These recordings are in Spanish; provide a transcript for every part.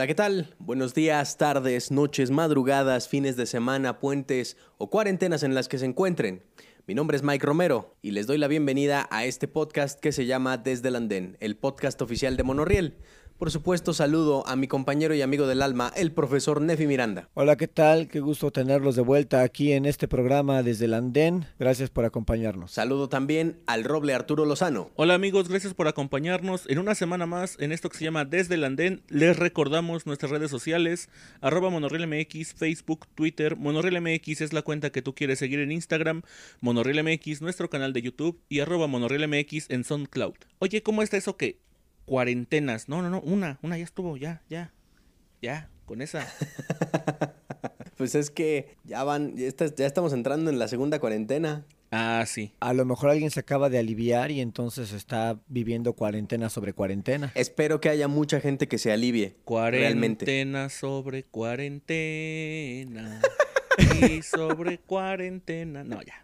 Hola, ¿qué tal? Buenos días, tardes, noches, madrugadas, fines de semana, puentes o cuarentenas en las que se encuentren. Mi nombre es Mike Romero y les doy la bienvenida a este podcast que se llama Desde el Andén, el podcast oficial de Monorriel. Por supuesto, saludo a mi compañero y amigo del alma, el profesor Nefi Miranda. Hola, ¿qué tal? Qué gusto tenerlos de vuelta aquí en este programa desde el Andén. Gracias por acompañarnos. Saludo también al roble Arturo Lozano. Hola amigos, gracias por acompañarnos en una semana más en esto que se llama Desde el Andén. Les recordamos nuestras redes sociales, arroba MX, Facebook, Twitter. MX es la cuenta que tú quieres seguir en Instagram, MX, nuestro canal de YouTube y arroba MX en SoundCloud. Oye, ¿cómo está eso que cuarentenas. No, no, no, una, una ya estuvo, ya, ya, ya, con esa. pues es que ya van, ya, ya estamos entrando en la segunda cuarentena. Ah, sí. A lo mejor alguien se acaba de aliviar y entonces está viviendo cuarentena sobre cuarentena. Espero que haya mucha gente que se alivie. Cuarentena sobre cuarentena. y sobre cuarentena. No, ya.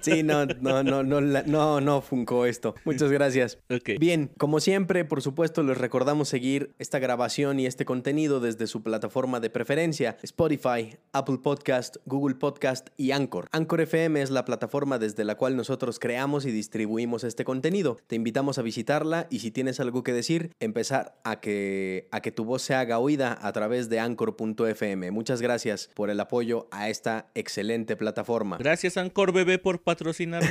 Sí, no, no, no, no, no, no funcó esto. Muchas gracias. Bien, como siempre, por supuesto, les recordamos seguir esta grabación y este contenido desde su plataforma de preferencia, Spotify, Apple Podcast, Google Podcast y Anchor. Anchor FM es la plataforma desde la cual nosotros creamos y distribuimos este contenido. Te invitamos a visitarla y si tienes algo que decir, empezar a que, a que tu voz se haga oída a través de anchor.fm. Muchas gracias por el apoyo a esta excelente plataforma. Gracias, Anchor bebé por patrocinarnos.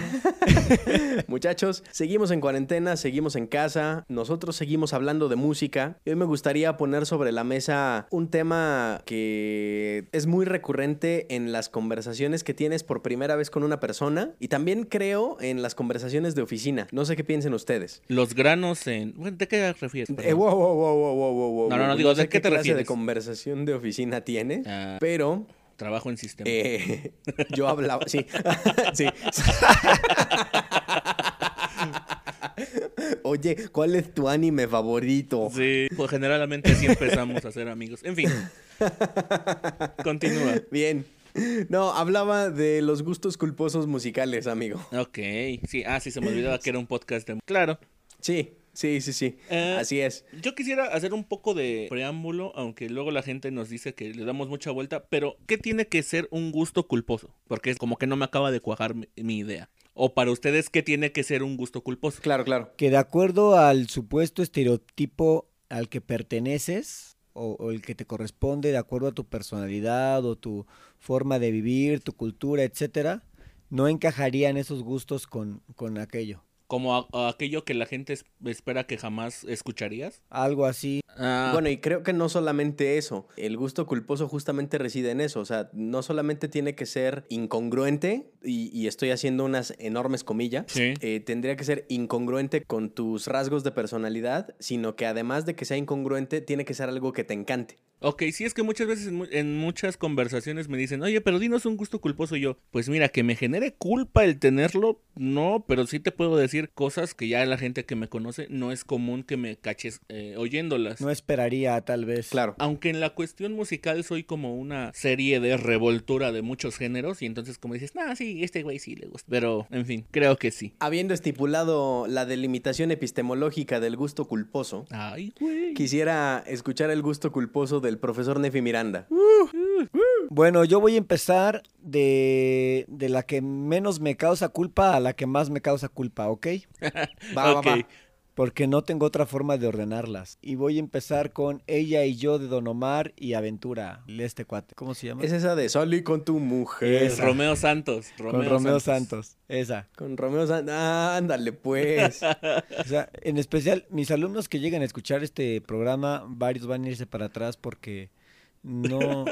Muchachos, seguimos en cuarentena, seguimos en casa, nosotros seguimos hablando de música. Hoy me gustaría poner sobre la mesa un tema que es muy recurrente en las conversaciones que tienes por primera vez con una persona y también creo en las conversaciones de oficina. No sé qué piensen ustedes. Los granos en... ¿De qué refieres? Eh, wow, wow, wow, wow, No, no, no, digo, ¿de qué, te refieres? de conversación de oficina tienes, ah. pero Trabajo en sistema. Eh, yo hablaba, sí. sí. Oye, ¿cuál es tu anime favorito? Sí, pues generalmente así empezamos a ser amigos. En fin. Continúa. Bien. No, hablaba de los gustos culposos musicales, amigo. Ok, sí, ah, sí, se me olvidaba que era un podcast de... Claro. Sí, Sí, sí, sí. Eh, Así es. Yo quisiera hacer un poco de preámbulo, aunque luego la gente nos dice que le damos mucha vuelta, pero ¿qué tiene que ser un gusto culposo? Porque es como que no me acaba de cuajar mi, idea. O para ustedes, ¿qué tiene que ser un gusto culposo? Claro, claro. Que de acuerdo al supuesto estereotipo al que perteneces, o, el que te corresponde, de acuerdo a tu personalidad o tu forma de vivir, tu cultura, etcétera, no encajarían esos gustos con, con aquello como aquello que la gente espera que jamás escucharías. Algo así. Ah. Bueno, y creo que no solamente eso, el gusto culposo justamente reside en eso, o sea, no solamente tiene que ser incongruente, y, estoy haciendo unas enormes comillas, eh, tendría que ser incongruente con tus rasgos de personalidad, sino que además de que sea incongruente, tiene que ser algo que te encante. Ok, sí, es que muchas veces en, muchas conversaciones me dicen, oye, pero dinos un gusto culposo. Y yo, pues mira, que me genere culpa el tenerlo, no, pero sí te puedo decir cosas que ya la gente que me conoce no es común que me caches eh, oyéndolas. No esperaría, tal vez. Claro. Aunque en la cuestión musical soy como una serie de revoltura de muchos géneros, y entonces, como dices, nah, sí, este güey sí le gusta. Pero, en fin, creo que sí. Habiendo estipulado la delimitación epistemológica del gusto culposo, Ay, güey. quisiera escuchar el gusto culposo del profesor Nefi Miranda. Bueno, yo voy a empezar de, de, la que menos me causa culpa a la que más me causa culpa, ¿ok? va, va, va porque no tengo otra forma de ordenarlas. Y voy a empezar con Ella y yo de Don Omar y Aventura, este cuate. ¿Cómo se llama? Es esa de Salí con tu mujer. Es Romeo Santos. con Romeo Santos. Esa. Con Romeo Santos. ándale, pues. o sea, en especial, mis alumnos que lleguen a escuchar este programa, varios van a irse para atrás porque no,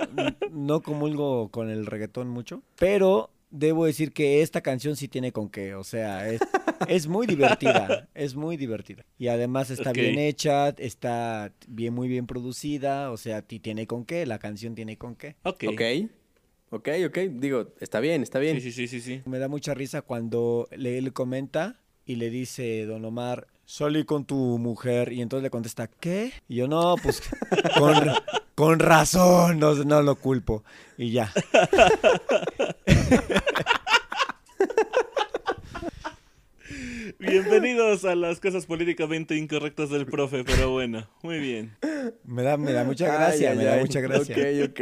no comulgo con el reggaetón mucho. Pero debo decir que esta canción sí tiene con qué, o sea, es, muy divertida, es muy divertida. Y además está bien hecha, está bien, muy bien producida, o sea, tiene con qué, la canción tiene con qué. Ok. Ok, ok, ok, digo, está bien, está bien. Sí, sí, sí, sí. Me da mucha risa cuando le, le comenta y le dice Don Omar, salí con tu mujer, y entonces le contesta, ¿qué? Y yo, no, pues, con, con razón, no, no lo culpo. Y ya. Bienvenidos a las cosas políticamente incorrectas del profe, pero bueno, muy bien. Me da, me da mucha gracia, me da mucha gracia. Ok, ok.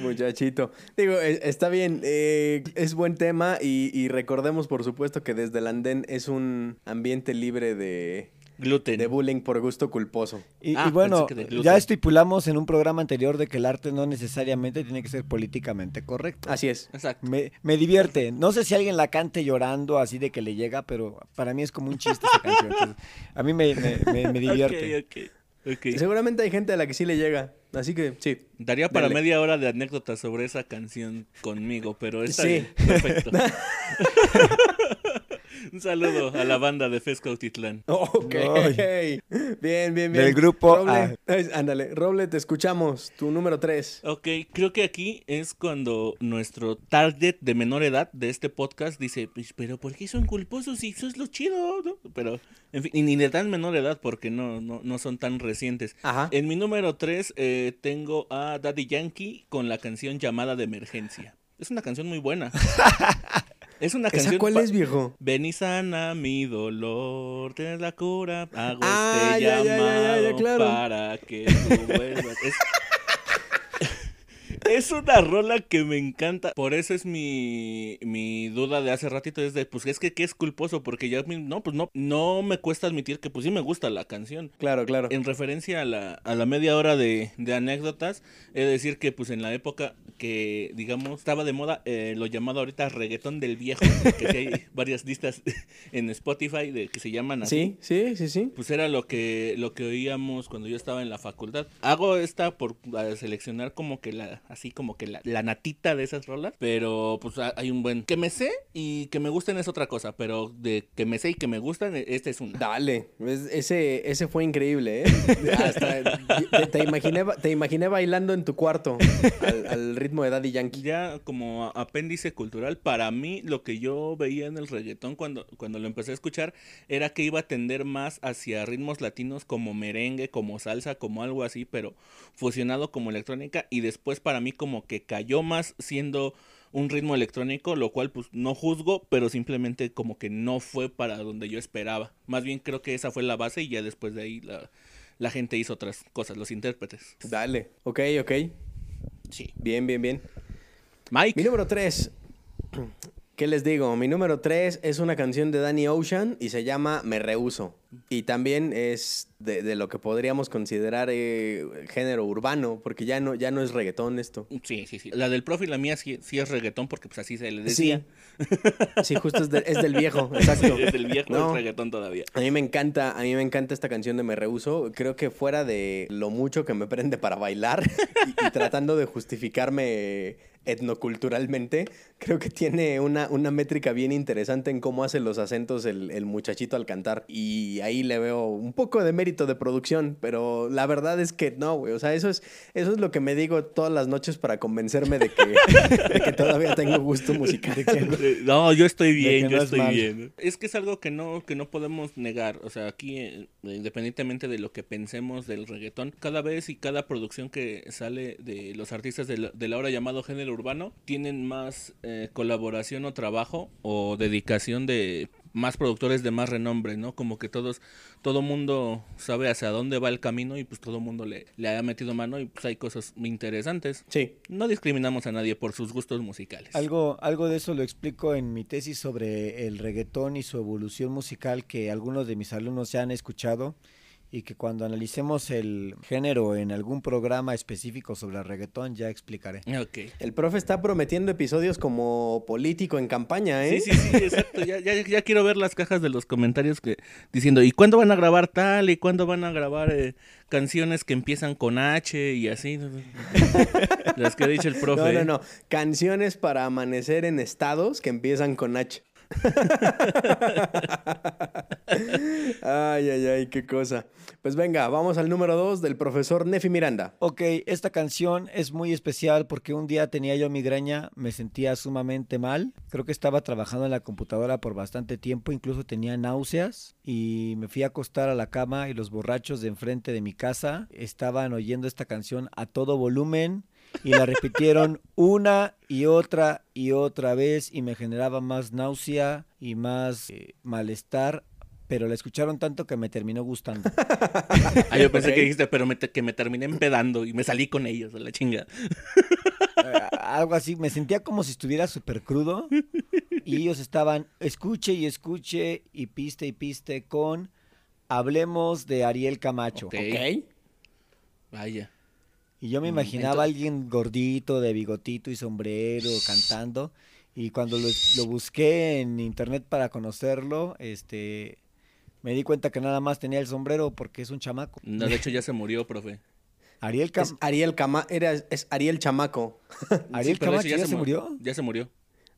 Muchachito. Digo, e, está bien, eh, es buen tema y, y recordemos por supuesto que desde el andén es un ambiente libre de, Gluten. De bullying por gusto culposo. Y, ah, bueno, ya estipulamos en un programa anterior de que el arte no necesariamente tiene que ser políticamente correcto. Así es. Exacto. Me, divierte. No sé si alguien la cante llorando así de que le llega, pero para mí es como un chiste esa canción. a mí me, divierte. Seguramente hay gente a la que sí le llega. Así que sí. Daría para media hora de anécdotas sobre esa canción conmigo, pero está sí. Perfecto. Un saludo a la banda de Fesco Titlán. Ok. Bien, bien, bien. Del grupo Roble, Ándale, Roble, te escuchamos. Tu número 3. Ok, creo que aquí es cuando nuestro target de menor edad de este podcast dice, pues, pero ¿por qué son culposos si eso es lo chido? ¿no? Pero, en fin, y ni de tan menor edad porque no, no, no son tan recientes. Ajá. En mi número 3 eh, tengo a Daddy Yankee con la canción Llamada de Emergencia. Es una canción muy buena. Es una canción. cuál es, viejo? Ven y sana mi dolor, tienes la cura, hago ah, este ya, llamado ya, claro. para que tú vuelvas. Es, es una rola que me encanta. Por eso es mi, mi duda de hace ratito. Es de, pues es que, ¿qué es culposo? Porque ya, no, pues no, no me cuesta admitir que pues sí me gusta la canción. Claro, claro. En referencia a la, a la media hora de, de anécdotas, he de decir que pues en la época que, digamos, estaba de moda eh, lo llamado ahorita reggaetón del viejo, que hay varias listas en Spotify de que se llaman así. Sí, sí, sí, sí. Pues era lo que, lo que oíamos cuando yo estaba en la facultad. Hago esta por seleccionar como que la así como que la, natita de esas rolas, pero pues hay un buen que me sé y que me gusten es otra cosa, pero de que me sé y que me gustan, este es un Dale, ese, ese fue increíble, ¿eh? te, imaginé, te imaginé bailando en tu cuarto al, ritmo de Daddy Yankee. Ya como apéndice cultural, para mí lo que yo veía en el reggaetón cuando, cuando lo empecé a escuchar era que iba a tender más hacia ritmos latinos como merengue, como salsa, como algo así, pero fusionado como electrónica y después para mí como que cayó más siendo un ritmo electrónico, lo cual pues no juzgo, pero simplemente como que no fue para donde yo esperaba. Más bien creo que esa fue la base y ya después de ahí la, la gente hizo otras cosas, los intérpretes. Dale, ok, ok. Sí. Bien, bien, bien. Mike. Mi número 3. ¿Qué les digo? Mi número 3 es una canción de Danny Ocean y se llama Me Rehuso. Y también es de, lo que podríamos considerar eh, género urbano, porque ya no, ya no es reggaetón esto. Sí, sí, sí. La del profe y la mía sí, es reggaetón, porque pues así se le decía. Sí, justo es, del viejo, exacto. es del viejo, es reggaetón todavía. A mí me encanta, a mí me encanta esta canción de Me Rehuso. Creo que fuera de lo mucho que me prende para bailar y tratando de justificarme etnoculturalmente, creo que tiene una, una métrica bien interesante en cómo hace los acentos el, el muchachito al cantar. Y ahí le veo un poco de mérito de producción, pero la verdad es que no, güey. O sea, eso es, eso es lo que me digo todas las noches para convencerme de que, que todavía tengo gusto musical. no, yo estoy bien, yo estoy bien. Es que es algo que no, que no podemos negar. O sea, aquí, eh, independientemente de lo que pensemos del reggaetón, cada vez y cada producción que sale de los artistas de la, hora llamado género urbano, tienen más eh, colaboración o trabajo o dedicación de más productores de más renombre, ¿no? Como que todos, todo mundo sabe hacia dónde va el camino y pues todo mundo le, le ha metido mano y pues hay cosas interesantes. Sí. No discriminamos a nadie por sus gustos musicales. Algo, algo de eso lo explico en mi tesis sobre el reggaetón y su evolución musical que algunos de mis alumnos ya han escuchado y que cuando analicemos el género en algún programa específico sobre el reggaetón ya explicaré. Okay. El profe está prometiendo episodios como político en campaña, ¿eh? Sí, sí, sí, exacto. ya, ya, ya, quiero ver las cajas de los comentarios que diciendo, ¿y cuándo van a grabar tal? ¿Y cuándo van a grabar eh, canciones que empiezan con H y así? las que ha dicho el profe. No, no, no. Canciones para amanecer en estados que empiezan con H ay, ay, ay, qué cosa. Pues venga, vamos al número dos del profesor Nefi Miranda. Ok, esta canción es muy especial porque un día tenía yo migraña, me sentía sumamente mal. Creo que estaba trabajando en la computadora por bastante tiempo, incluso tenía náuseas y me fui a acostar a la cama y los borrachos de enfrente de mi casa estaban oyendo esta canción a todo volumen y la repitieron una y otra y otra vez y me generaba más náusea y más eh, malestar pero la escucharon tanto que me terminó gustando. ah, yo pensé que dijiste, pero que me terminé empedando y me salí con ellos, a la chinga. Eh, algo así, me sentía como si estuviera súper crudo y ellos estaban escuche y escuche y piste y piste con Hablemos de Ariel Camacho. Ok. Vaya. Y yo me mm, imaginaba a alguien gordito, de bigotito y sombrero, cantando. Y cuando lo, busqué en internet para conocerlo, este, me di cuenta que nada más tenía el sombrero porque es un chamaco. No, de hecho ya se murió, profe. Ariel es Ariel Cama era es Ariel Chamaco. Ariel Camacho ya, se, murió. Ya se murió.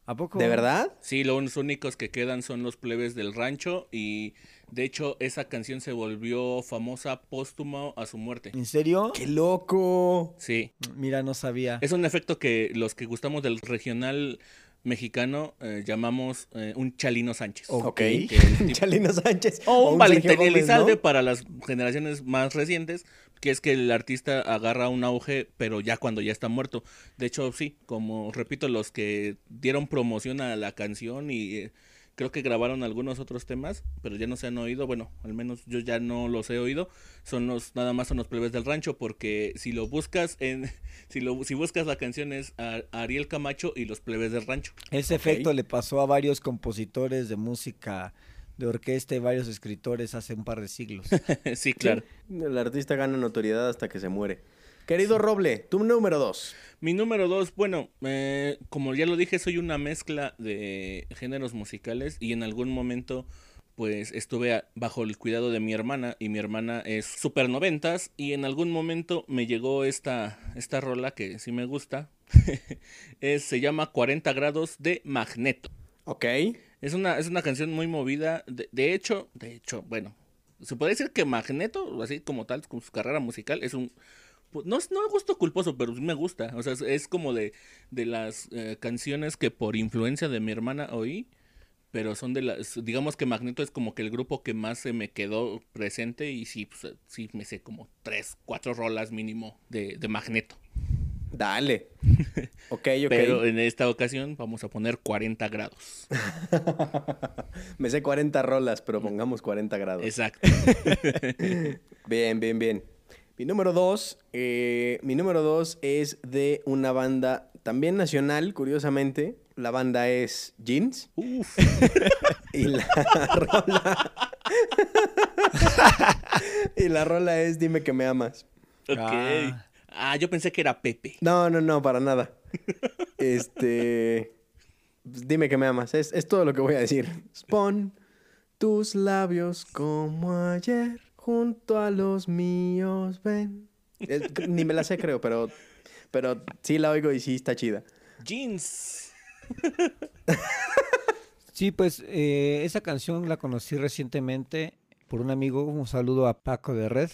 ¿A poco? ¿De verdad? Sí, los únicos que quedan son los plebes del rancho y de hecho esa canción se volvió famosa póstuma a su muerte. ¿En serio? ¡Qué loco! Sí. Mira, no sabía. Es un efecto que los que gustamos del regional mexicano eh, llamamos eh, un Chalino Sánchez. Ok. Chalino Sánchez. O un, Valentín Elizalde para las generaciones más recientes, que es que el artista agarra un auge, pero ya cuando ya está muerto. De hecho, sí, como repito, los que dieron promoción a la canción y eh, creo que grabaron algunos otros temas, pero ya no se han oído, bueno, al menos yo ya no los he oído, son los, nada más son los plebes del rancho, porque si lo buscas en, si lo, si buscas la canción es Ariel Camacho y los plebes del rancho. Ese efecto le pasó a varios compositores de música de orquesta y varios escritores hace un par de siglos. sí, claro. El artista gana notoriedad hasta que se muere. Querido Roble, tu número dos. Mi número dos, bueno, eh, como ya lo dije, soy una mezcla de géneros musicales y en algún momento pues estuve bajo el cuidado de mi hermana y mi hermana es super noventas y en algún momento me llegó esta, esta rola que sí me gusta. se llama 40 grados de Magneto. Ok. Es una, es una canción muy movida. De, hecho, de hecho, bueno, se puede decir que Magneto, así como tal, con su carrera musical, es un... No, no gusto culposo, pero sí me gusta. O sea, es, como de, de las eh, canciones que por influencia de mi hermana oí pero son de las, digamos que Magneto es como que el grupo que más se me quedó presente y sí, pues, sí me sé como tres, cuatro rolas mínimo de, de Magneto. Dale. Ok, ok. Pero en esta ocasión vamos a poner 40 grados. Me sé 40 rolas, pero pongamos 40 grados. Exacto. bien, bien, bien. Mi número dos, eh, mi número dos es de una banda también nacional, curiosamente. La banda es Jeans. Uf. y la rola. y la rola es Dime que me amas. Ok. Ah. Ah, yo pensé que era Pepe. No, no, no, para nada. este. Dime que me amas. Es, es todo lo que voy a decir. Pon tus labios como ayer junto a los míos. Ven. ni me la sé, creo, pero, pero sí la oigo y sí está chida. Jeans. sí, pues eh, esa canción la conocí recientemente por un amigo. Un saludo a Paco de Red.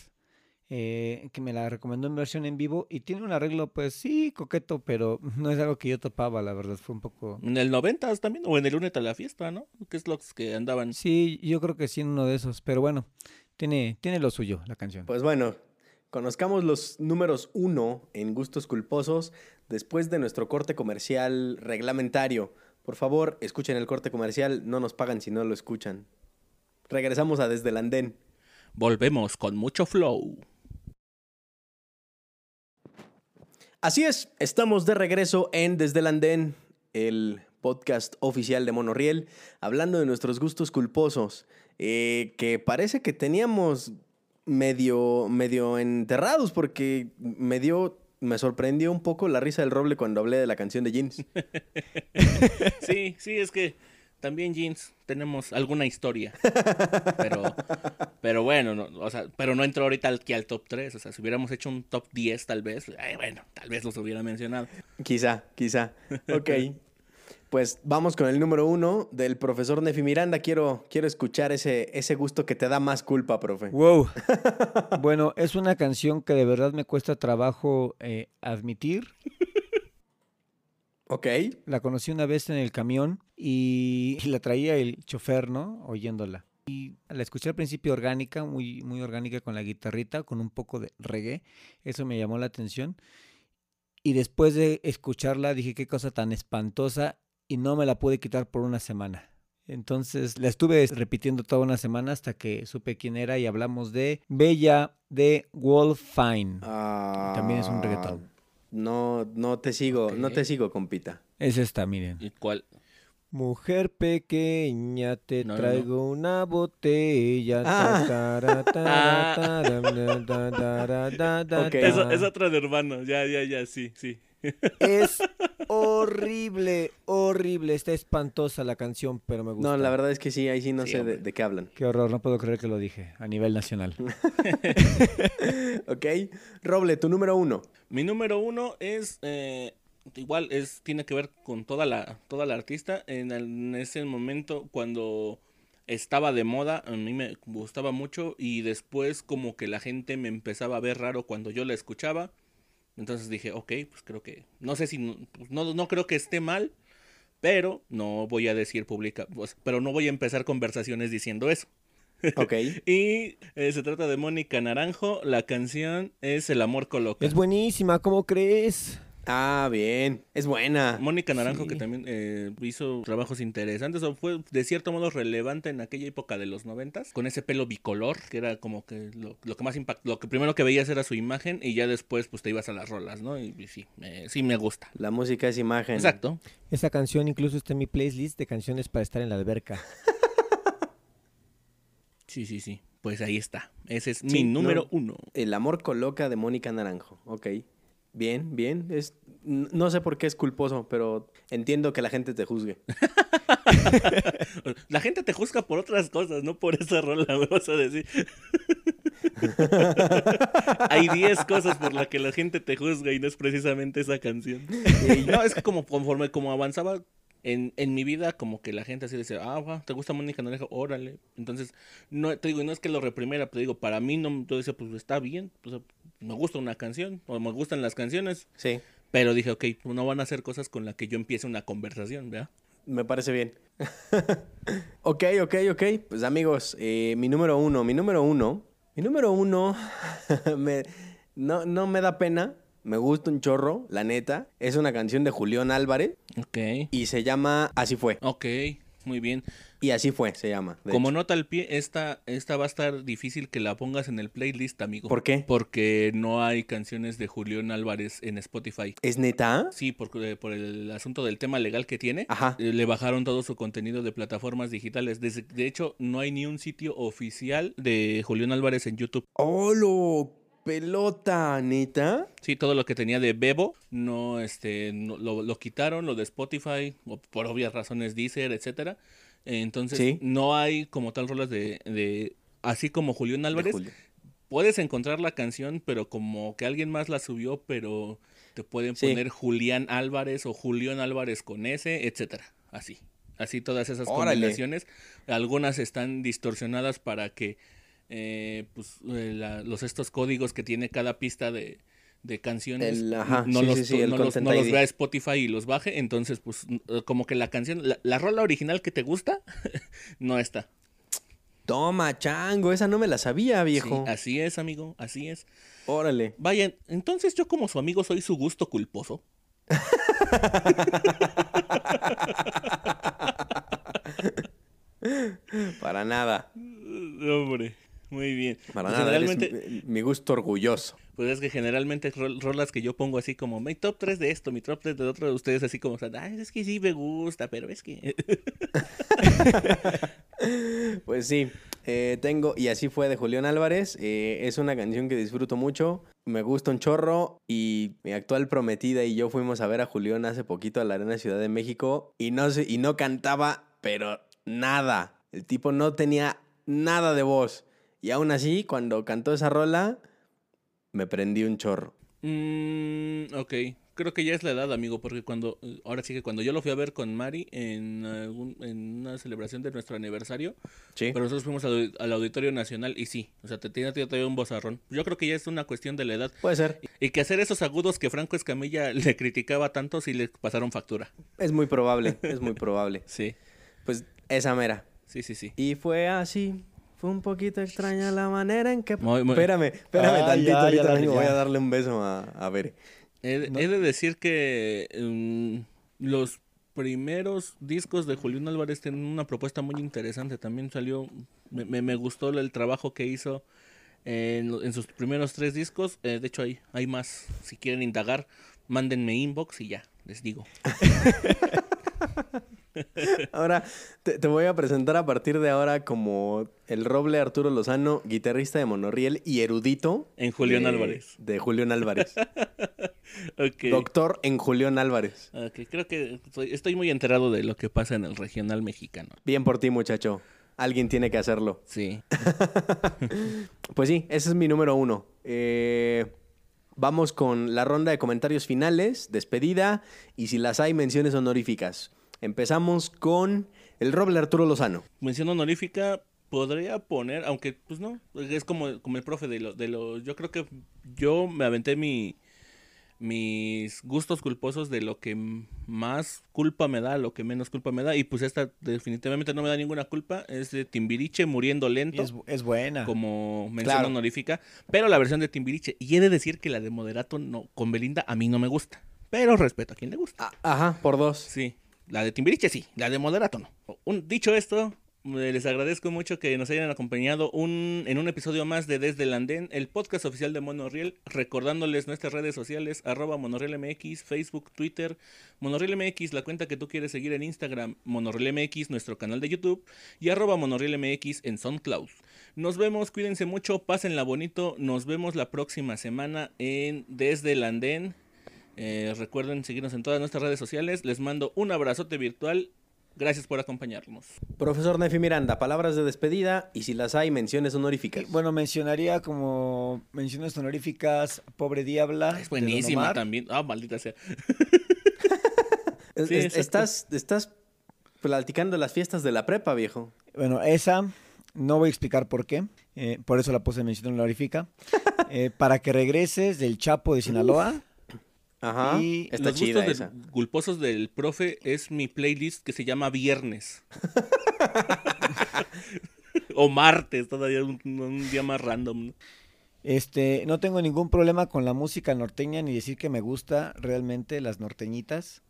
Eh, que me la recomendó en versión en vivo y tiene un arreglo, pues sí, coqueto, pero no es algo que yo topaba, la verdad, fue un poco... En el 90 también, o en el Únete a la Fiesta, ¿no? Que es los que andaban. Sí, yo creo que sí, en uno de esos, pero bueno, tiene, tiene lo suyo la canción. Pues bueno, conozcamos los números uno en Gustos Culposos después de nuestro corte comercial reglamentario. Por favor, escuchen el corte comercial, no nos pagan si no lo escuchan. Regresamos a Desde el Andén. Volvemos con mucho flow. Así es, estamos de regreso en Desde el Andén, el podcast oficial de Monorriel, hablando de nuestros gustos culposos, eh, que parece que teníamos medio, medio enterrados, porque me dio, me sorprendió un poco la risa del roble cuando hablé de la canción de Jeans. sí, sí, es que también jeans tenemos alguna historia. Pero, pero bueno, no, o sea, pero no entró ahorita aquí al top 3. O sea, si hubiéramos hecho un top 10 tal vez, bueno, tal vez los hubiera mencionado. Quizá, quizá. Ok. Pues vamos con el número uno del profesor Nefi Miranda. Quiero, quiero escuchar ese, ese gusto que te da más culpa, profe. Wow. bueno, es una canción que de verdad me cuesta trabajo eh, admitir. Ok. La conocí una vez en el camión y la traía el chofer, ¿no? Oyéndola. Y la escuché al principio orgánica, muy, muy orgánica con la guitarrita, con un poco de reggae. Eso me llamó la atención. Y después de escucharla dije qué cosa tan espantosa y no me la pude quitar por una semana. Entonces la estuve repitiendo toda una semana hasta que supe quién era y hablamos de Bella de Wolfine. Ah, También es un reggaetón. No, no te sigo, no te sigo, compita. Es esta, miren. ¿Y cuál? Mujer pequeña, te No, no, traigo una botella. Ah. Es, es otra de hermano. Ya, ya, ya, sí, sí. Es horrible, horrible. Está espantosa la canción, pero me gusta. No, la verdad es que sí, ahí sí no Sí, sé de, qué hablan. Qué horror, no puedo creer que lo dije a nivel nacional. ok. Roble, tu número uno. Mi número uno es eh, igual es tiene que ver con toda la toda la artista en, el- en ese momento cuando estaba de moda a mí me gustaba mucho y después como que la gente me empezaba a ver raro cuando yo la escuchaba entonces dije ok pues creo que no sé si no pues, no, no creo que esté mal pero no voy a decir pública pues, pero no voy a empezar conversaciones diciendo eso Ok. y eh, se trata de Mónica Naranjo la canción es El amor coloca Es buenísima, ¿cómo crees? Ah, bien. Es buena. Mónica Naranjo, Sí. que también eh, hizo trabajos interesantes, o fue de cierto modo relevante en aquella época de los noventas, con ese pelo bicolor, que era como que lo, lo que más impactó, lo que primero que veías era su imagen y ya después pues te ibas a las rolas, ¿no? Y, y sí, me- sí me gusta. La música es imagen. Exacto. Esa canción incluso está en mi playlist de canciones para estar en la alberca. Sí, sí, sí. Pues ahí está. Ese es Sí, mi no. número uno. El amor coloca de Mónica Naranjo. Ok. Bien, bien. Es, no sé por qué es culposo, pero entiendo que la gente te juzgue. La gente te juzga por otras cosas, no por esa rola, me vas a decir. Hay 10 cosas por las que la gente te juzga y no es precisamente esa canción. No, es que como conforme como avanzaba en, en mi vida, como que la gente así decía, ah, va, ¿te gusta Mónica Naranjo? Órale. Entonces, no te digo, y no es que lo reprimiera, pero digo, para mí no, yo decía, pues está bien, pues, me gusta una canción, o me gustan las canciones, Sí, pero dije, ok, no van a ser cosas con las que yo empiece una conversación, ¿verdad? me parece bien. ok, ok, ok. Pues amigos, eh, mi número uno, mi número uno, mi número uno, me, no, no me da pena. Me gusta un chorro, la neta. Es una canción de Julián Álvarez Ok. y se llama Así fue. Ok, muy bien. Y así fue, se llama. Como hecho. nota al pie, esta, esta va a estar difícil que la pongas en el playlist, amigo. ¿Por qué? Porque no hay canciones de Julián Álvarez en Spotify. ¿Es neta? Sí, porque por el asunto del tema legal que tiene, Ajá. eh, le bajaron todo su contenido de plataformas digitales. Desde- de hecho, no hay ni un sitio oficial de Julián Álvarez en YouTube. ¡Holo! Pelota, neta. Sí, todo lo que tenía de Bebo, no, este, no- lo, lo quitaron, lo de Spotify, o por obvias razones Deezer, etcétera. Entonces, Sí. no hay como tal rolas de, de así como Julián Álvarez. Julio. Puedes encontrar la canción, pero como que alguien más la subió, pero te pueden Sí. poner Julián Álvarez o Julián Álvarez con S, etcétera. Así. Así todas esas Órale. combinaciones. Algunas están distorsionadas para que eh, pues, eh, la- los estos códigos que tiene cada pista de, de canciones El- ajá, no, sí, los, sí, sí, el no, los, Content no los ID. vea Spotify y los baje. Entonces, pues como que la canción, la, la rola original que te gusta, no está. Toma, chango, esa no me la sabía, viejo. Sí, así es, amigo, así es. Órale. Vaya, entonces yo como su amigo soy su gusto culposo. Para nada. Hombre, muy bien. Para Pues nada. generalmente, mi, mi gusto orgulloso. pues es que generalmente rol- rolas que yo pongo así como mi top 3 de esto, mi top 3 de otro de ustedes así como, "Ay, es que sí me gusta, pero es que... Pues sí, eh, tengo, y así fue de Julián Álvarez. eh, es una canción que disfruto mucho, me gusta un chorro. Y mi actual prometida y yo fuimos a ver a Julián hace poquito a la Arena Ciudad de México. Y no, y no cantaba, pero nada. El tipo no tenía nada de voz. Y aún así, cuando cantó esa rola, me prendí un chorro. Mm, ok, creo que ya es la edad, amigo, porque cuando, ahora sí que cuando yo lo fui a ver con Mari en, algún- en una celebración de nuestro aniversario, Sí. pero nosotros fuimos al, al Auditorio Nacional y sí, o sea, te tiene todavía un bozarrón. Yo creo que ya es una cuestión de la edad. Puede ser. Y que hacer esos agudos que Franco Escamilla le criticaba tanto si le pasaron factura. Es muy probable, es muy probable. Sí, Pues esa mera. sí, sí, sí. Y fue así. Fue un poquito extraña la manera en que... Muy, muy- Espérame, espérame Ah, tantito. ya, ahorita ya, vengo, ya. voy a darle un beso a, a ver. He, he de decir que mm, los primeros discos de Julián Álvarez tienen una propuesta muy interesante. También salió, me, me, gustó el trabajo que hizo en, sus primeros tres discos. Eh, de hecho, hay, hay más. Si quieren indagar, mándenme inbox y ya, les digo. Ahora te, voy a presentar a partir de ahora como el roble Arturo Lozano, guitarrista de Monorriel y erudito. En Julián Álvarez. De Julián Álvarez. Doctor en Julián Álvarez. creo que estoy, muy enterado de lo que pasa en el regional mexicano. Bien por ti, muchacho. Alguien tiene que hacerlo. Sí. pues sí, ese es mi número uno. Eh, vamos con la ronda de comentarios finales, despedida y si las hay menciones honoríficas. Empezamos con el Roble Arturo Lozano. Mención honorífica podría poner, aunque pues no, es como, como el profe de lo, de lo, yo creo que yo me aventé mi, mis gustos culposos de lo que más culpa me da, lo que menos culpa me da. Y pues esta definitivamente no me da ninguna culpa. Es de Timbiriche muriendo lento. Es, buena. Como mención honorífica. Pero la versión de Timbiriche. Y he de decir que la de Moderato no, con Belinda a mí no me gusta. Pero respeto a quien le gusta. Ah, ajá, por dos. Sí. La de Timbiriche sí, la de Moderato no. Un, dicho esto, les agradezco mucho que nos hayan acompañado un, en un episodio más de Desde el Andén, el podcast oficial de Monorriel, recordándoles nuestras redes sociales, arroba MX, Facebook, Twitter, Monorriel MX, la cuenta que tú quieres seguir en Instagram, Monorriel MX, nuestro canal de YouTube, y arroba Monorriel MX en SoundCloud. Nos vemos, cuídense mucho, pásenla bonito, nos vemos la próxima semana en Desde el Andén. Eh, recuerden seguirnos en todas nuestras redes sociales. Les mando un abrazote virtual. Gracias por acompañarnos. Profesor Nefi Miranda, palabras de despedida y si las hay, menciones honoríficas. Bueno, mencionaría como menciones honoríficas Pobre Diabla. Es buenísima también. Ah, maldita sea. estás, estás platicando las fiestas de la prepa, viejo. Bueno, esa no voy a explicar por qué. Eh, por eso la puse mención honorífica. Eh, para que regreses del Chapo de Sinaloa. Ajá. Y Está los gustos culposos del profe es mi playlist que se llama Viernes. o martes, todavía un, un, día más random. Este, no tengo ningún problema con la música norteña ni decir que me gusta realmente las norteñitas.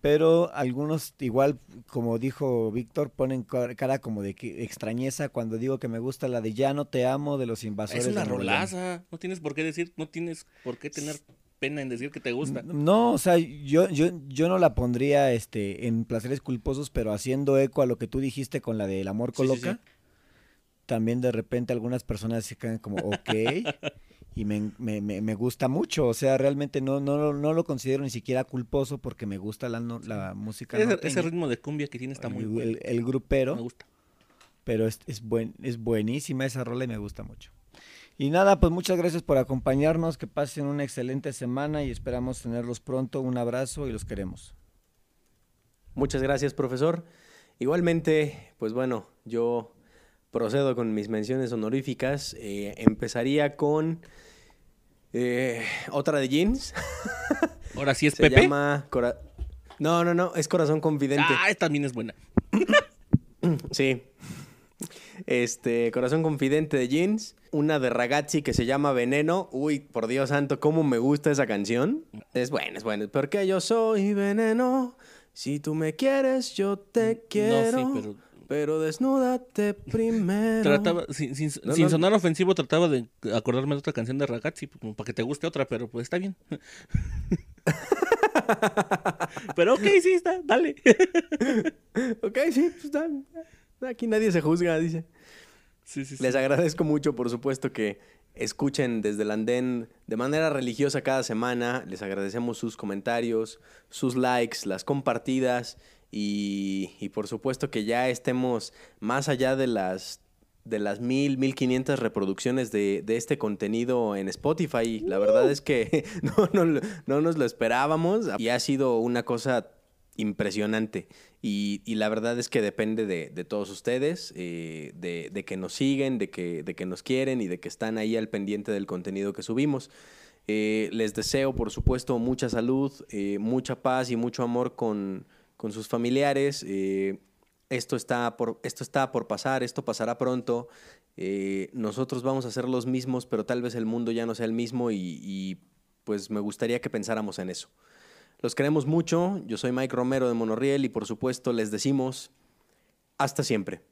Pero algunos, igual como dijo Víctor, ponen cara como de extrañeza cuando digo que me gusta la de Ya no te amo de los invasores. Es una rolaza, no tienes por qué decir, no tienes por qué tener pena en decir que te gusta. No, o sea, yo, yo, yo no la pondría este, en placeres culposos, pero haciendo eco a lo que tú dijiste con la del amor coloca. También de repente algunas personas se quedan como, ok, y me, me, me, gusta mucho. O sea, realmente no, no, no lo considero ni siquiera culposo porque me gusta la, la música. Ese, ritmo de cumbia que tiene está muy bueno. El, grupero. Me gusta. Pero es, es, buen, es buenísima esa rola y me gusta mucho. Y nada, pues muchas gracias por acompañarnos, que pasen una excelente semana y esperamos tenerlos pronto. Un abrazo y los queremos. Muchas gracias, profesor. Igualmente, pues bueno, yo procedo con mis menciones honoríficas. Eh, empezaría con eh, otra de jeans. Ahora sí es Se Pepe. Llama no, no, no, es Corazón Confidente. Ah, también es buena. sí. Este, Corazón Confidente de Jeans. Una de Ragazzi que se llama Veneno. Uy, por Dios santo, cómo me gusta esa canción. Es buena, es buena. Porque yo soy veneno. Si tú me quieres, yo te quiero. pero... pero desnúdate primero. Trataba, sin, sonar ofensivo, trataba de acordarme de otra canción de Ragazzi, como para que te guste otra, pero pues está bien. pero ok, sí, está, dale. ok, sí, pues dale. Aquí nadie se juzga, dice. Les agradezco mucho, por supuesto, que escuchen desde el andén de manera religiosa cada semana. Les agradecemos sus comentarios, sus likes, las compartidas y, y por supuesto que ya estemos más allá de las de las mil, mil quinientas reproducciones de, de, este contenido en Spotify. La verdad es que no, no, no nos lo esperábamos y ha sido una cosa impresionante. Y, la verdad es que depende de, todos ustedes, eh, de, que nos siguen, de que, nos quieren y de que están ahí al pendiente del contenido que subimos. Eh, les deseo, por supuesto, mucha salud, eh, mucha paz y mucho amor con, sus familiares. esto, está por, esto está por pasar, esto pasará pronto. nosotros vamos a ser los mismos, pero tal vez el mundo ya no sea el mismo y, y pues me gustaría que pensáramos en eso. Los queremos mucho. Yo soy Mike Romero de Monorriel y por supuesto les decimos hasta siempre.